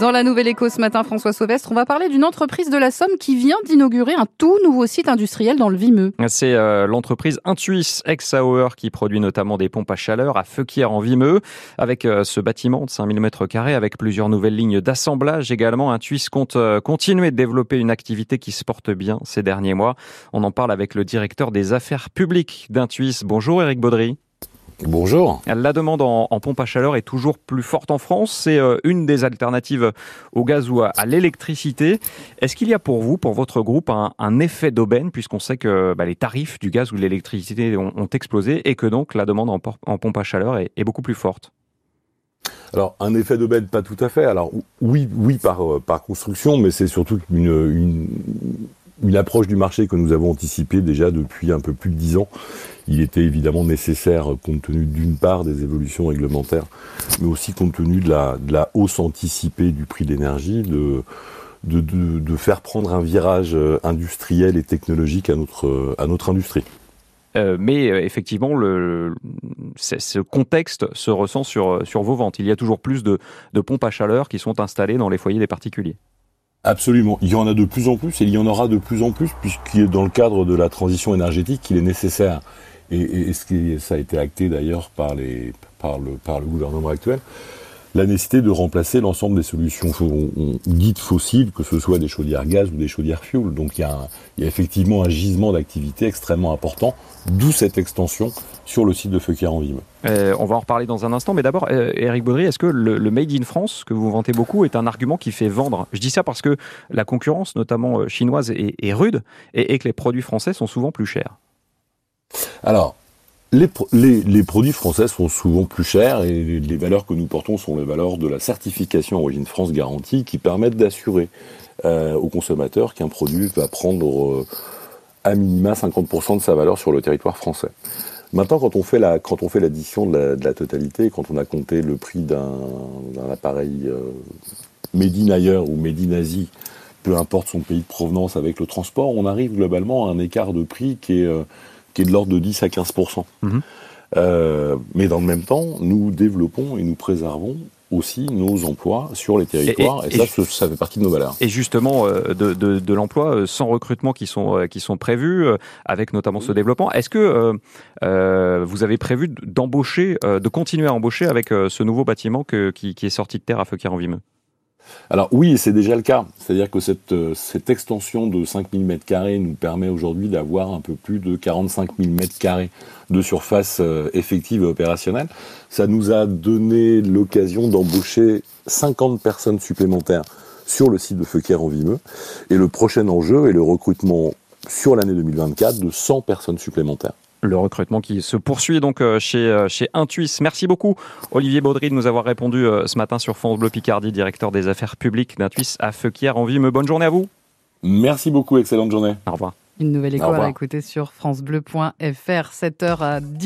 Dans la Nouvelle Éco ce matin, François Sauvestre, on va parler d'une entreprise de la Somme qui vient d'inaugurer un tout nouveau site industriel dans le Vimeux. C'est euh, l'entreprise Intuis Ex-Hour qui produit notamment des pompes à chaleur à Feuquières en Vimeux. Avec euh, ce bâtiment de 5000 m2 avec plusieurs nouvelles lignes d'assemblage également, Intuis compte euh, continuer de développer une activité qui se porte bien ces derniers mois. On en parle avec le directeur des affaires publiques d'Intuis. Bonjour Eric Baudry. Bonjour. La demande en, pompe à chaleur est toujours plus forte en France. C'est euh, une des alternatives au gaz ou à, l'électricité. Est-ce qu'il y a pour vous, pour votre groupe, un, effet d'aubaine, puisqu'on sait que bah, les tarifs du gaz ou de l'électricité ont, explosé et que donc la demande en, pompe à chaleur est, beaucoup plus forte? Alors, un effet d'aubaine, pas tout à fait. Alors, oui, oui par, euh, par construction, mais c'est surtout une, une approche du marché que nous avons anticipée déjà depuis un peu plus de dix ans. Il était évidemment nécessaire, compte tenu d'une part des évolutions réglementaires, mais aussi compte tenu de la, hausse anticipée du prix de l'énergie, de, faire prendre un virage euh, industriel et technologique à notre, euh, industrie. Euh, mais effectivement, ce contexte se ressent sur, sur vos ventes. Il y a toujours plus de, de pompes à chaleur qui sont installées dans les foyers des particuliers. Absolument. Il y en a de plus en plus et il y en aura de plus en plus puisqu'il est dans le cadre de la transition énergétique qu'il est nécessaire. Et, et, ce qui, ça a été acté d'ailleurs par, par, le, par le gouvernement actuel la nécessité de remplacer l'ensemble des solutions dites fossiles, que ce soit des chaudières gaz ou des chaudières fuel. Donc il y a, il y a effectivement un gisement d'activité extrêmement important, d'où cette extension sur le site de Feuquier en Vime. Euh, on va en reparler dans un instant, mais d'abord, euh, Eric Baudry, est-ce que le, Made in France, que vous vantez beaucoup, est un argument qui fait vendre? Je dis ça parce que la concurrence, notamment euh, chinoise, est, est rude et, et que les produits français sont souvent plus chers. Alors, les, produits français sont souvent plus chers et les, valeurs que nous portons sont les valeurs de la certification Origine France Garantie qui permettent d'assurer euh, aux consommateurs qu'un produit va prendre euh, à minima 50% de sa valeur sur le territoire français. Maintenant, quand on fait la, quand on fait l'addition de, la, totalité, quand on a compté le prix d'un, appareil euh, made in ailleurs ou made in peu importe son pays de provenance avec le transport, on arrive globalement à un écart de prix qui est euh, qui est de l'ordre de 10 à 15 mhm. euh, mais dans le même temps, nous développons et nous préservons aussi nos emplois sur les territoires, et, ça, ça fait partie de nos valeurs. Et justement, euh, de, de, de l'emploi euh, sans recrutement qui sont, euh, qui sont prévus, avec notamment ce développement, est-ce que euh, vous avez prévu d'embaucher, de continuer à embaucher avec ce nouveau bâtiment que, qui, qui, est sorti de terre à Feuquier-en-Vimeux alors oui, c'est déjà le cas. C'est-à-dire que cette, euh, extension de 5000 m2 nous permet aujourd'hui d'avoir un peu plus de 45 000 m2 de surface euh, effective et opérationnelle. Ça nous a donné l'occasion d'embaucher 50 personnes supplémentaires sur le site de Feuquier en Vimeux. Et le prochain enjeu est le recrutement sur l'année 2024 de 100 personnes supplémentaires le recrutement qui se poursuit donc euh, chez, euh, chez Intuis. Merci beaucoup Olivier Baudry de nous avoir répondu euh, ce matin sur France Bleu Picardie, directeur des affaires publiques d'Intuis à Feuquières en Vime. Bonne journée à vous. Merci beaucoup, excellente journée. Au revoir. Une nouvelle école à écouter sur francebleu.fr, 7h à 10.